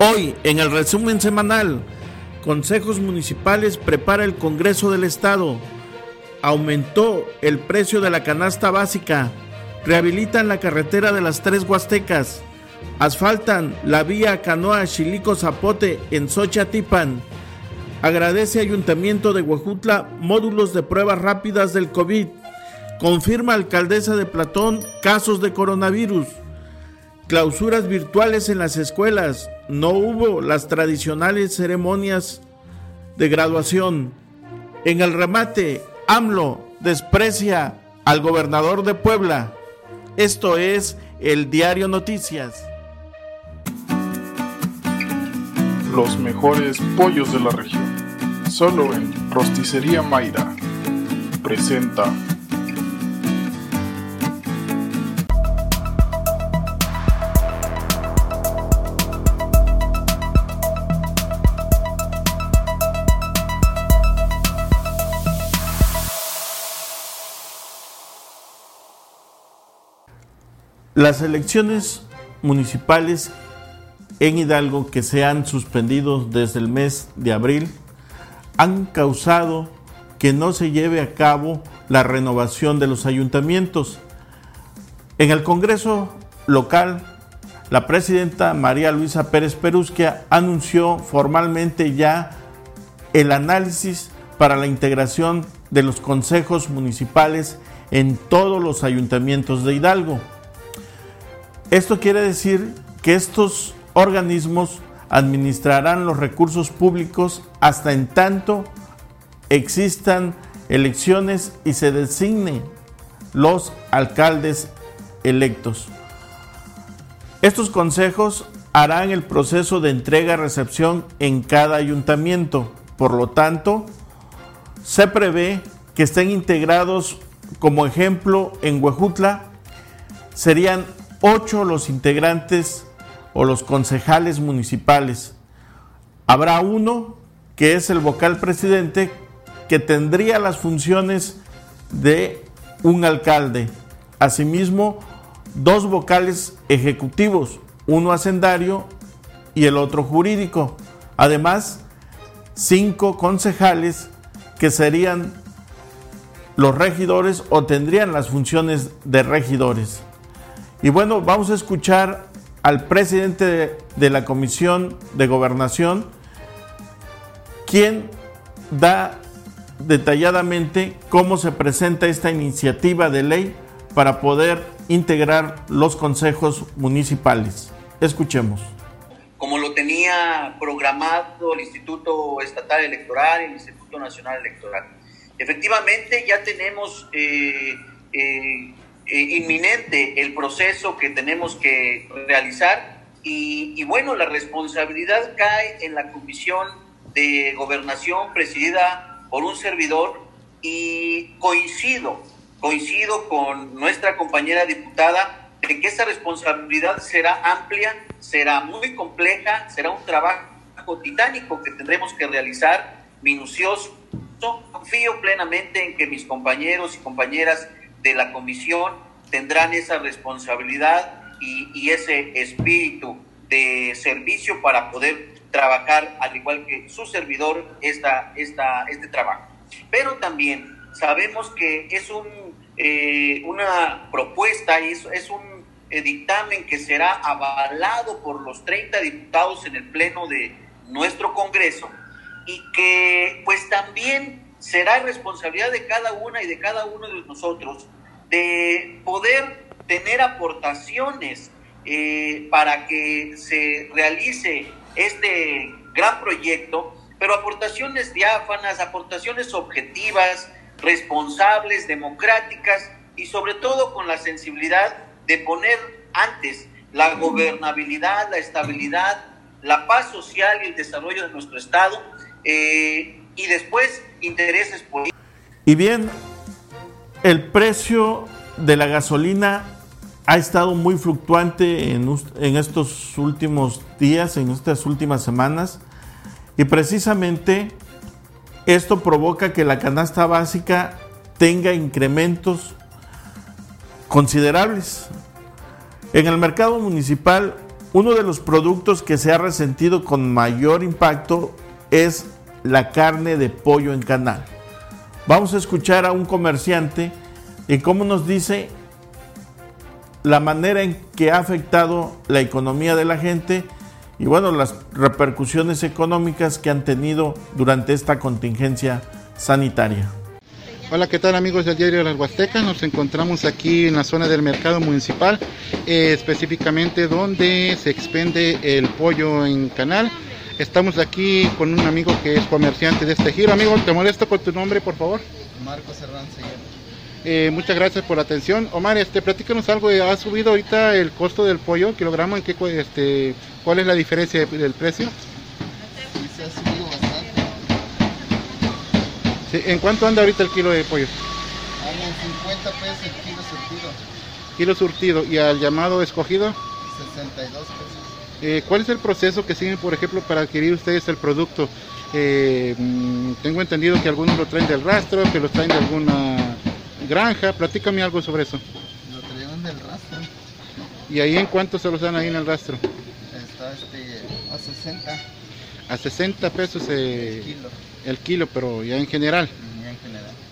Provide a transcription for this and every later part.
Hoy, en el resumen semanal, Consejos Municipales prepara el Congreso del Estado. Aumentó el precio de la canasta básica. Rehabilitan la carretera de las Tres Huastecas. Asfaltan la vía Canoa Chilico Zapote en Xochatipan. Agradece Ayuntamiento de Huejutla módulos de pruebas rápidas del COVID. Confirma alcaldesa de Platón casos de coronavirus. Clausuras virtuales en las escuelas. No hubo las tradicionales ceremonias de graduación. En el remate, AMLO desprecia al gobernador de Puebla. Esto es el Diario Noticias. Los mejores pollos de la región. Solo en Rosticería Mayra. Presenta Las elecciones municipales en Hidalgo que se han suspendido desde el mes de abril han causado que no se lleve a cabo la renovación de los ayuntamientos. En el Congreso local, la presidenta María Luisa Pérez Perusquia anunció formalmente ya el análisis para la integración de los consejos municipales en todos los ayuntamientos de Hidalgo. Esto quiere decir que estos organismos administrarán los recursos públicos hasta en tanto existan elecciones y se designen los alcaldes electos. Estos consejos harán el proceso de entrega-recepción en cada ayuntamiento. Por lo tanto, se prevé que estén integrados como ejemplo en Huejutla serían ocho los integrantes o los concejales municipales. Habrá uno que es el vocal presidente que tendría las funciones de un alcalde. Asimismo, dos vocales ejecutivos, uno hacendario y el otro jurídico. Además, cinco concejales que serían los regidores o tendrían las funciones de regidores. Y bueno, vamos a escuchar al presidente de, la Comisión de Gobernación, quien da detalladamente cómo se presenta esta iniciativa de ley para poder integrar los consejos municipales. Escuchemos. Como lo tenía programado el Instituto Estatal Electoral y el Instituto Nacional Electoral. Efectivamente, ya tenemos eh, eh, eh, inminente el proceso que tenemos que realizar y, bueno, la responsabilidad cae en la Comisión de Gobernación presidida por un servidor y coincido, coincido con nuestra compañera diputada en que esa responsabilidad será amplia, será muy compleja, será un trabajo titánico que tendremos que realizar, minucioso. Confío plenamente en que mis compañeros y compañeras de la comisión tendrán esa responsabilidad y, ese espíritu de servicio para poder trabajar al igual que su servidor esta, esta, este trabajo. Pero también sabemos que es un, eh, una propuesta y es, un dictamen que será avalado por los 30 diputados en el Pleno de nuestro Congreso y que pues también será responsabilidad de cada una y de cada uno de nosotros de poder tener aportaciones eh, para que se realice este gran proyecto, pero aportaciones diáfanas, aportaciones objetivas, responsables, democráticas y sobre todo con la sensibilidad de poner antes la gobernabilidad, la estabilidad, la paz social y el desarrollo de nuestro Estado eh, y después intereses políticos. Y bien, el precio de la gasolina ha estado muy fluctuante en, estos últimos días, en estas últimas semanas, y precisamente esto provoca que la canasta básica tenga incrementos considerables. En el mercado municipal uno de los productos que se ha resentido con mayor impacto es la carne de pollo en canal. Vamos a escuchar a un comerciante y cómo nos dice la manera en que ha afectado la economía de la gente y bueno, las repercusiones económicas que han tenido durante esta contingencia sanitaria. Hola, ¿qué tal amigos del diario las Huastecas? Nos encontramos aquí en la zona del mercado municipal, eh, específicamente donde se expende el pollo en canal. Estamos aquí con un amigo que es comerciante de este giro. Amigo, te molesto con tu nombre, por favor. Marcos Hernández. Eh, muchas gracias por la atención. Omar, este, platícanos algo. ¿Ha subido ahorita el costo del pollo kilogramo? ¿En qué, este, ¿Cuál es la diferencia del precio? se ha subido bastante. ¿En cuánto anda ahorita el kilo de pollo? Anda en 50 pesos el kilo surtido. Kilo surtido. ¿Y al llamado escogido? 62 pesos. Eh, ¿Cuál es el proceso que siguen, por ejemplo, para adquirir ustedes el producto? Eh, mm, tengo entendido que algunos lo traen del rastro, que lo traen de alguna granja. Platícame algo sobre eso. Lo traen del rastro. ¿Y ahí en cuánto se los dan ahí en el rastro? Está este, a 60. A 60 pesos eh, el, kilo. el kilo, pero ya en general.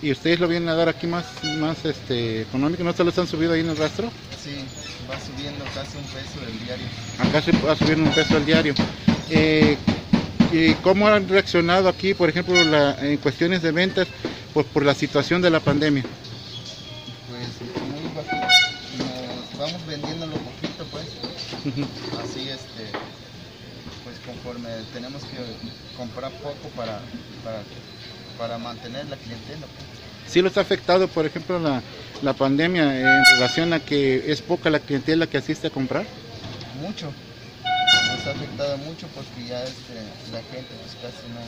¿Y ustedes lo vienen a dar aquí más, más este, económico? ¿No se los han subido ahí en el rastro? Sí, va subiendo casi un peso el diario. Acá se va subiendo un peso al diario. Eh, ¿Y cómo han reaccionado aquí, por ejemplo, la, en cuestiones de ventas, pues por la situación de la pandemia? Pues muy bajito. Nos vamos vendiéndolo poquito, pues. Así, este, pues conforme tenemos que comprar poco para, para, para mantener la clientela. Pues. ¿Sí los ha afectado, por ejemplo, la, la pandemia en relación a que es poca la clientela que asiste a comprar? Mucho nos ha afectado mucho porque ya este, la gente pues casi no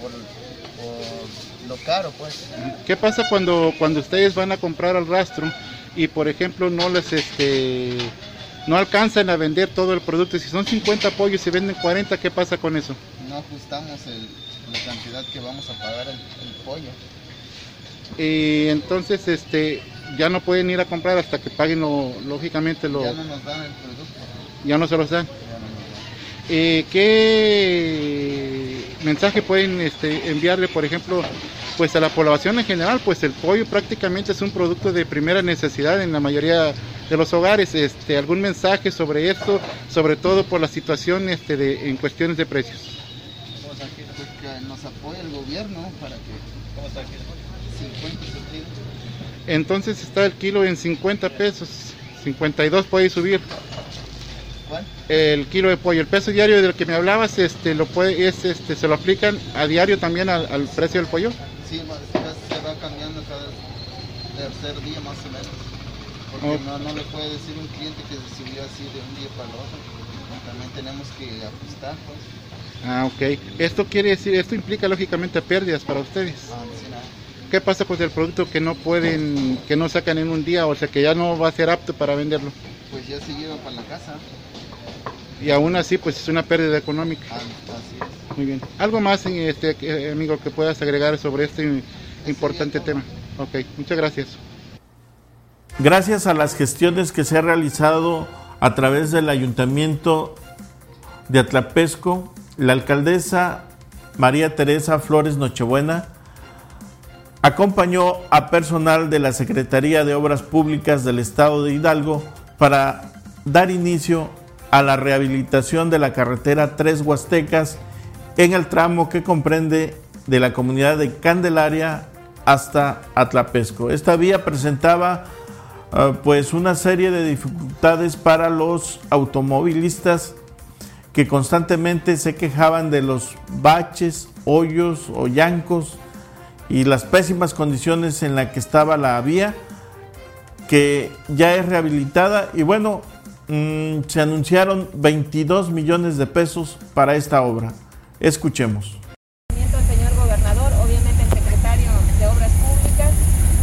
por, por, lo caro pues qué pasa cuando cuando ustedes van a comprar al rastro y por ejemplo no les este no alcanzan a vender todo el producto si son 50 pollos y se venden 40 qué pasa con eso no ajustamos el, la cantidad que vamos a pagar el, el pollo y entonces este ya no pueden ir a comprar hasta que paguen lo, lógicamente lo ya no nos dan el producto ya no se los dan eh, ¿Qué mensaje pueden este, enviarle, por ejemplo, pues a la población en general? Pues el pollo prácticamente es un producto de primera necesidad en la mayoría de los hogares. Este, ¿Algún mensaje sobre esto, sobre todo por la situación este, de, en cuestiones de precios? Nos apoya el gobierno para que... ¿Cómo está aquí? 50 surtidos. Entonces está el kilo en 50 pesos, 52 puede subir. ¿Cuál? El kilo de pollo, el peso diario del que me hablabas, este, lo puede, es, este, se lo aplican a diario también al, al precio del pollo. Sí, se va cambiando cada tercer día más o menos. Porque Oh. no, no le puede decir un cliente que se subió así de un día para el otro. También tenemos que ajustar, pues. Ah, ok. Esto quiere decir, esto implica lógicamente pérdidas para ustedes. Ah, no sé nada. ¿Qué pasa con el producto que no pueden, que no sacan en un día, o sea que ya no va a ser apto para venderlo? Pues ya se lleva para la casa. Y aún así, pues es una pérdida económica. Ah, así es. Muy bien. ¿Algo más, este, eh, amigo, que puedas agregar sobre este importante tema? Ok, muchas gracias. Gracias a las gestiones que se ha realizado a través del Ayuntamiento de Atlapesco, la alcaldesa María Teresa Flores Nochebuena acompañó a personal de la Secretaría de Obras Públicas del Estado de Hidalgo para dar inicio a la rehabilitación de la carretera Tres Huastecas en el tramo que comprende de la comunidad de Candelaria hasta Atlapesco. Esta vía presentaba uh, pues una serie de dificultades para los automovilistas que constantemente se quejaban de los baches, hoyos o llancos y las pésimas condiciones en las que estaba la vía, que ya es rehabilitada y bueno, mmm, se anunciaron 22 millones de pesos para esta obra. Escuchemos. Señor gobernador, obviamente el secretario de Obras Públicas,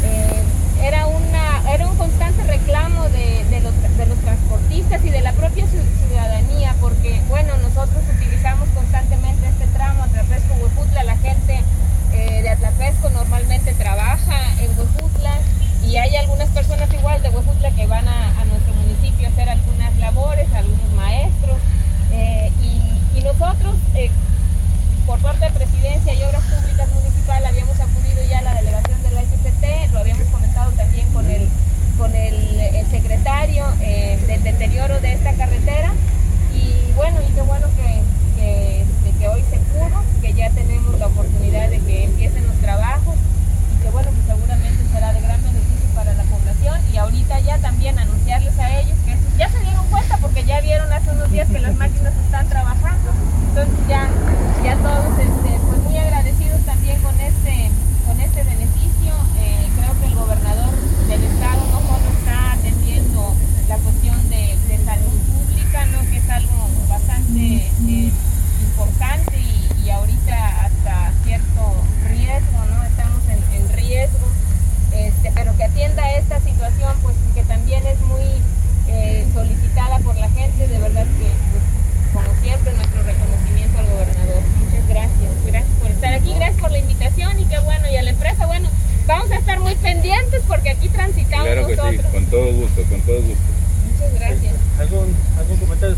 eh, era, una, era un constante reclamo de, de, los, de los transportistas y de la propia ciudadanía, porque bueno, nosotros utilizamos constantemente este tramo a través de Huejutla, la gente eh, de Atlapesco normalmente trabaja en Huejutla y hay algunas personas igual de Huejutla que van a, nuestro municipio a hacer algunas labores, algunos maestros, eh, y, nosotros, eh, por parte de Presidencia y Obras Públicas Municipal, habíamos acudido ya a la delegación de la SCT, lo habíamos comentado también con el, con el, secretario eh, del deterioro de esta carretera, y bueno, y qué bueno que, que, que hoy se pudo, que ya tenemos la oportunidad de que empiecen los trabajos, y que bueno, pues seguramente será de gran beneficio para la población y ahorita ya también anunciarles a ellos que ya se dieron cuenta porque ya vieron hace unos días que las máquinas están trabajando, entonces ya, ya todos este, pues muy agradecidos también con este, con este beneficio, eh, creo que el gobernador del estado no solo está atendiendo la cuestión de, salud pública, ¿no? que es algo bastante eh, importante y, y ahorita hasta cierto riesgo, ¿no? estamos en, en riesgo este, pero que atienda esta situación, pues que también es muy eh, solicitada por la gente, de verdad que, pues, como siempre, nuestro reconocimiento al gobernador. Muchas gracias, gracias por estar aquí, gracias por la invitación y qué bueno, y a la empresa, bueno, vamos a estar muy pendientes porque aquí transitamos claro que nosotros. Sí, con todo gusto, con todo gusto. Muchas gracias. ¿Algún, algún comentario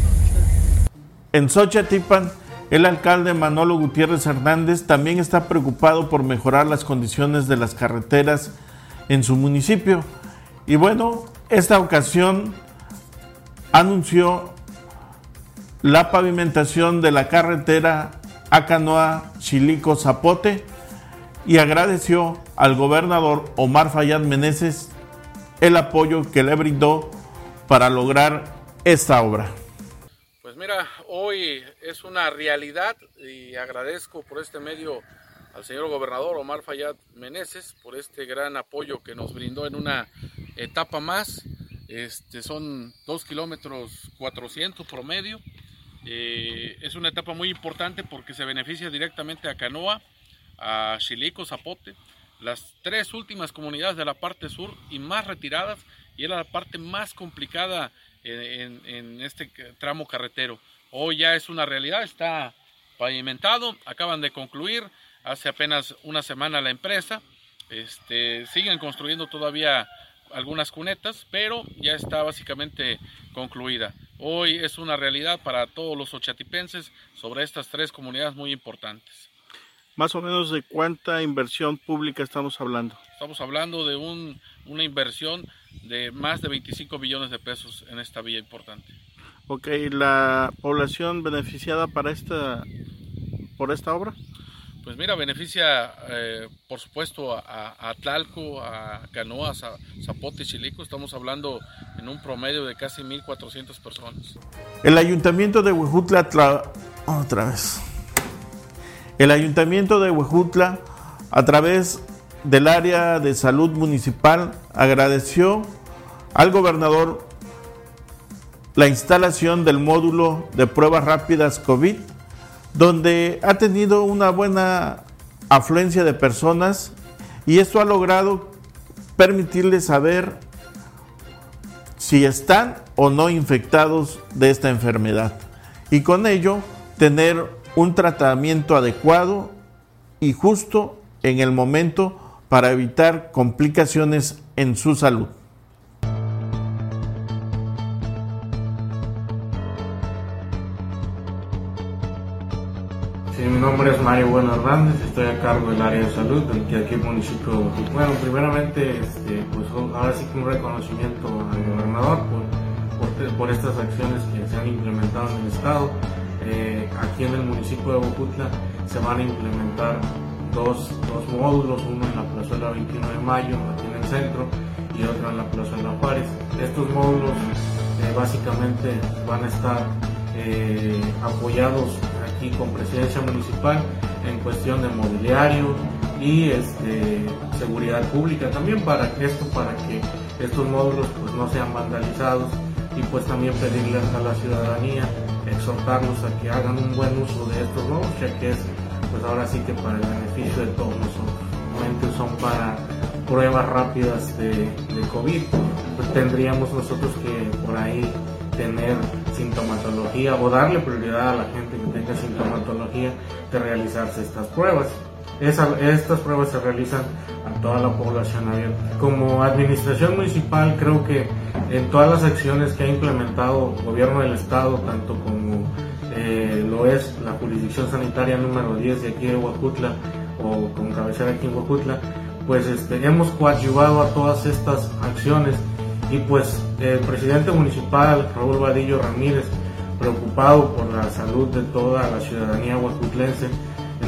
En Xochatipan, el alcalde Manolo Gutiérrez Hernández también está preocupado por mejorar las condiciones de las carreteras en su municipio. Y bueno, esta ocasión anunció la pavimentación de la carretera Acanoa Chilico Zapote y agradeció al gobernador Omar Fayad Meneses el apoyo que le brindó para lograr esta obra. Pues mira, hoy es una realidad y agradezco por este medio al señor gobernador Omar Fayad Meneses por este gran apoyo que nos brindó en una etapa más. Este, son dos kilómetros 400 promedio. Eh, es una etapa muy importante porque se beneficia directamente a Canoa, a Chilico, Zapote, las tres últimas comunidades de la parte sur y más retiradas, y era la parte más complicada en, en este tramo carretero. Hoy ya es una realidad, está pavimentado, acaban de concluir, hace apenas una semana la empresa. Este, siguen construyendo todavía algunas cunetas, pero ya está básicamente concluida. Hoy es una realidad para todos los ochatipenses sobre estas tres comunidades muy importantes. Más o menos de cuánta inversión pública estamos hablando. Estamos hablando de un, una inversión de más de 25 millones de pesos en esta vía importante. Ok, ¿la población beneficiada para esta, por esta obra? Pues mira, beneficia eh, por supuesto a, a, Tlalco, a Canoas, a Zapote y Chilico. Estamos hablando en un promedio de casi 1.400 personas. El ayuntamiento de Huejutla, otra vez. El ayuntamiento de Huejutla, a través del área de salud municipal, agradeció al gobernador la instalación del módulo de pruebas rápidas COVID donde ha tenido una buena afluencia de personas y esto ha logrado permitirles saber si están o no infectados de esta enfermedad. Y con ello tener un tratamiento adecuado y justo en el momento para evitar complicaciones en su salud. mi nombre es Mario Bueno Hernández, estoy a cargo del área de salud de aquí municipio de Bueno, primeramente, este, pues ahora sí que un reconocimiento al gobernador por, por, estas acciones que se han implementado en el estado. Eh, aquí en el municipio de Bocutla se van a implementar dos, dos, módulos, uno en la plazuela 21 de mayo, aquí en el centro, y otro en la plazuela Juárez. Estos módulos eh, básicamente van a estar eh, apoyados aquí con presidencia municipal en cuestión de mobiliario y este, seguridad pública también para esto para que estos módulos pues no sean vandalizados y pues también pedirles a la ciudadanía exhortarlos a que hagan un buen uso de estos nuevos ya que es pues ahora sí que para el beneficio de todos nosotros son para pruebas rápidas de, de COVID. Pues tendríamos nosotros que por ahí tener sintomatología o darle prioridad a la gente que tenga sintomatología de realizarse estas pruebas. Estas pruebas se realizan a toda la población abierta. Como administración municipal creo que en todas las acciones que ha implementado el gobierno del estado, tanto como eh, lo es la jurisdicción sanitaria número 10 de aquí de Huajutla o con cabecera aquí en Huajutla, pues este, hemos coadyuvado a todas estas acciones y pues el presidente municipal Raúl Vadillo Ramírez, preocupado por la salud de toda la ciudadanía huajutlense,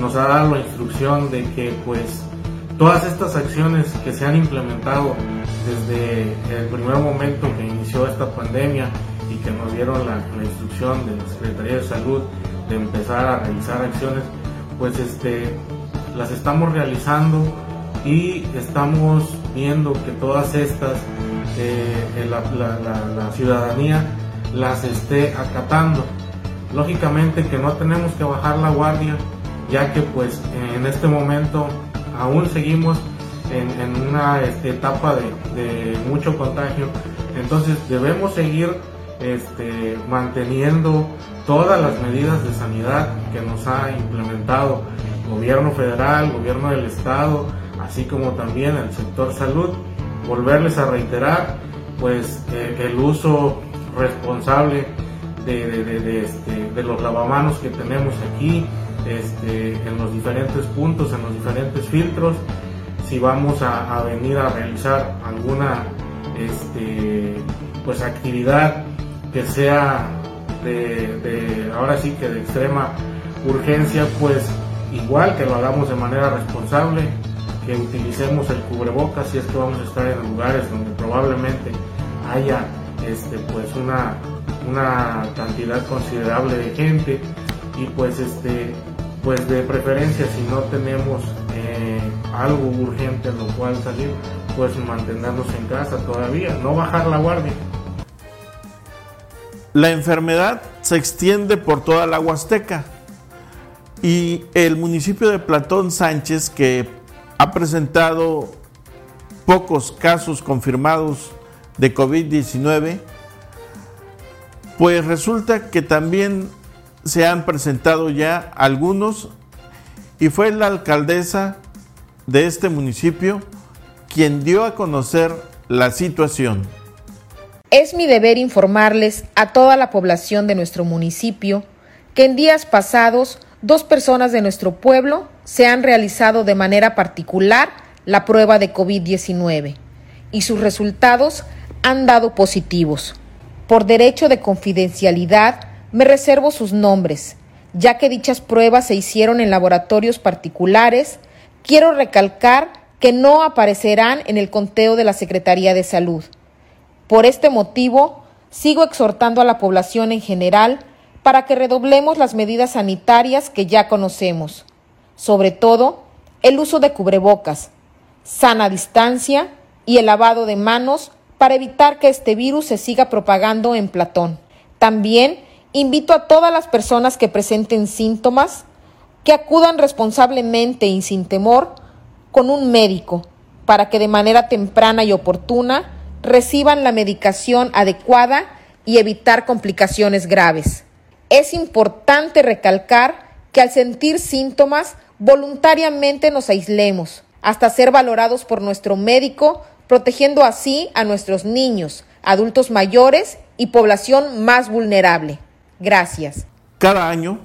nos ha dado la instrucción de que pues todas estas acciones que se han implementado desde el primer momento que inició esta pandemia y que nos dieron la, instrucción de la Secretaría de Salud de empezar a realizar acciones, pues este, las estamos realizando y estamos viendo que todas estas eh, la ciudadanía las esté acatando. Lógicamente que no tenemos que bajar la guardia, ya que pues en este momento aún seguimos en, una este, etapa de, mucho contagio, entonces debemos seguir este, manteniendo todas las medidas de sanidad que nos ha implementado el gobierno federal, gobierno del estado, así como también el sector salud. Volverles a reiterar pues el uso responsable este, de los lavamanos que tenemos aquí, este, en los diferentes puntos, en los diferentes filtros. Si vamos a, venir a realizar alguna este, pues actividad que sea de, ahora sí que de extrema urgencia, pues igual que lo hagamos de manera responsable, que utilicemos el cubrebocas si es que vamos a estar en lugares donde probablemente haya este, pues una, una cantidad considerable de gente y pues este pues de preferencia si no tenemos eh, algo urgente en lo cual salir, pues mantenernos en casa todavía, no bajar la guardia. La enfermedad se extiende por toda la Huasteca y el municipio de Platón Sánchez, que ha presentado pocos casos confirmados de COVID-19, pues resulta que también se han presentado ya algunos y fue la alcaldesa de este municipio quien dio a conocer la situación. Es mi deber informarles a toda la población de nuestro municipio que en días pasados dos personas de nuestro pueblo se han realizado de manera particular la prueba de COVID-19 y sus resultados han dado positivos. Por derecho de confidencialidad, me reservo sus nombres, ya que dichas pruebas se hicieron en laboratorios particulares. Quiero recalcar que no aparecerán en el conteo de la Secretaría de Salud. Por este motivo, sigo exhortando a la población en general para que redoblemos las medidas sanitarias que ya conocemos, sobre todo el uso de cubrebocas, sana distancia y el lavado de manos para evitar que este virus se siga propagando en Platón. También Invito a todas las personas que presenten síntomas que acudan responsablemente y sin temor con un médico para que de manera temprana y oportuna reciban la medicación adecuada y evitar complicaciones graves. Es importante recalcar que al sentir síntomas voluntariamente nos aislemos hasta ser valorados por nuestro médico, protegiendo así a nuestros niños, adultos mayores y población más vulnerable. Gracias. Cada año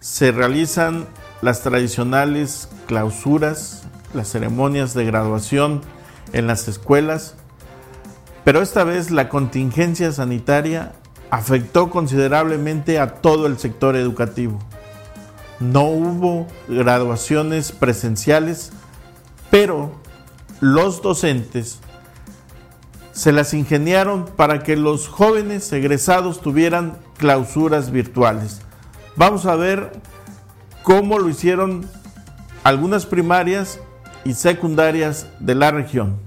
se realizan las tradicionales clausuras, las ceremonias de graduación en las escuelas, pero esta vez la contingencia sanitaria afectó considerablemente a todo el sector educativo. No hubo graduaciones presenciales, pero los docentes se las ingeniaron para que los jóvenes egresados tuvieran clausuras virtuales. Vamos a ver cómo lo hicieron algunas primarias y secundarias de la región.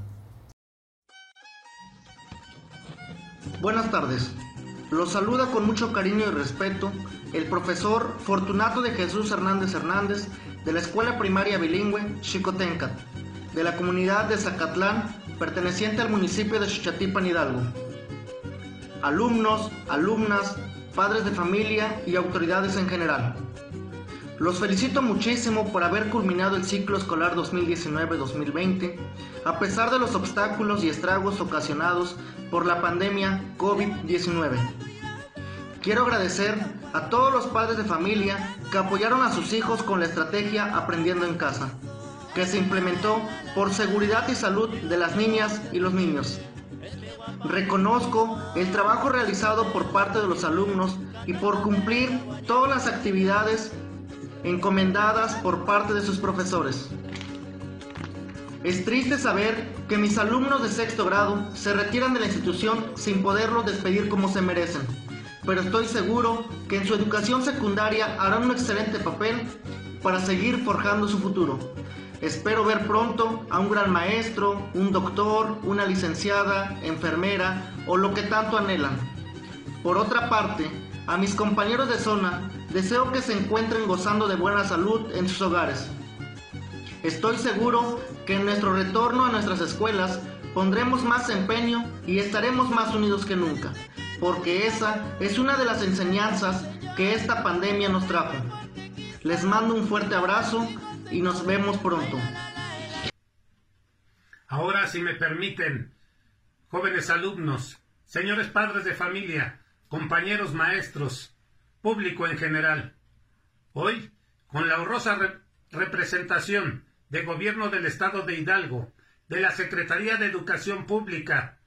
Buenas tardes. Los saluda con mucho cariño y respeto el profesor Fortunato de Jesús Hernández Hernández de la Escuela Primaria Bilingüe Chicotencat, de la comunidad de Zacatlán, perteneciente al municipio de Xochatipan Hidalgo. Alumnos, alumnas, padres de familia y autoridades en general. Los felicito muchísimo por haber culminado el ciclo escolar 2019-2020, a pesar de los obstáculos y estragos ocasionados por la pandemia COVID-19. Quiero agradecer a todos los padres de familia que apoyaron a sus hijos con la estrategia Aprendiendo en Casa, que se implementó por seguridad y salud de las niñas y los niños. Reconozco el trabajo realizado por parte de los alumnos y por cumplir todas las actividades encomendadas por parte de sus profesores. Es triste saber que mis alumnos de sexto grado se retiran de la institución sin poderlos despedir como se merecen, pero estoy seguro que en su educación secundaria harán un excelente papel para seguir forjando su futuro. Espero ver pronto a un gran maestro, un doctor, una licenciada, enfermera o lo que tanto anhelan. Por otra parte, a mis compañeros de zona deseo que se encuentren gozando de buena salud en sus hogares. Estoy seguro que en nuestro retorno a nuestras escuelas pondremos más empeño y estaremos más unidos que nunca, porque esa es una de las enseñanzas que esta pandemia nos trajo. Les mando un fuerte abrazo y nos vemos pronto. Ahora, si me permiten, jóvenes alumnos, señores padres de familia, compañeros maestros, público en general, hoy, con la honrosa representación de Gobierno del Estado de Hidalgo, de la Secretaría de Educación Pública,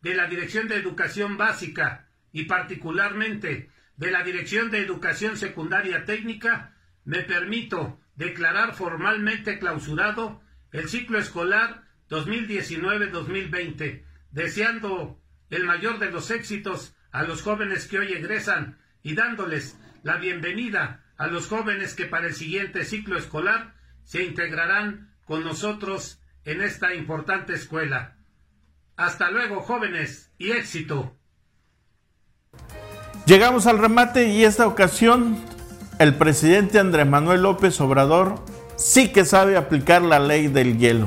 de la Dirección de Educación Básica y particularmente de la Dirección de Educación Secundaria Técnica, me permito declarar formalmente clausurado el ciclo escolar 2019-2020, deseando el mayor de los éxitos a los jóvenes que hoy egresan y dándoles la bienvenida a los jóvenes que para el siguiente ciclo escolar se integrarán con nosotros en esta importante escuela. Hasta luego, jóvenes, y éxito. Llegamos al remate y esta ocasión el presidente Andrés Manuel López Obrador sí que sabe aplicar la ley del hielo.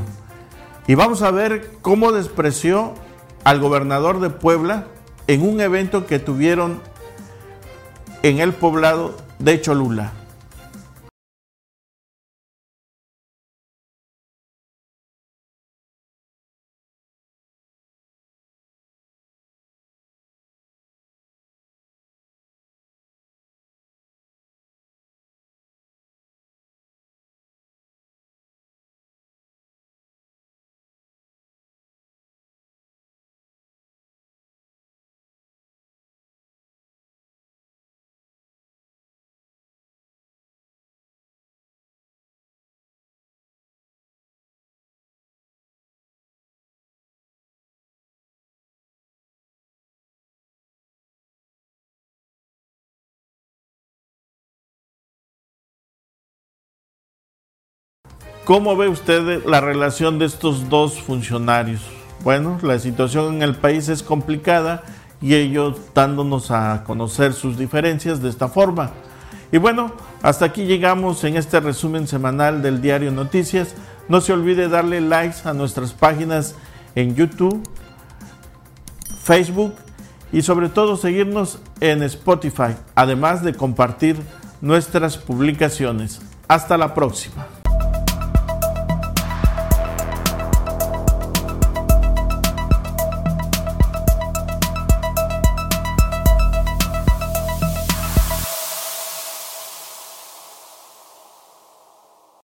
Y vamos a ver cómo despreció al gobernador de Puebla en un evento que tuvieron en el poblado de Cholula. ¿Cómo ve usted la relación de estos dos funcionarios? Bueno, la situación en el país es complicada y ellos dándonos a conocer sus diferencias de esta forma. Y bueno, hasta aquí llegamos en este resumen semanal del diario Noticias. No se olvide darle likes a nuestras páginas en YouTube, Facebook y sobre todo seguirnos en Spotify, además de compartir nuestras publicaciones. Hasta la próxima.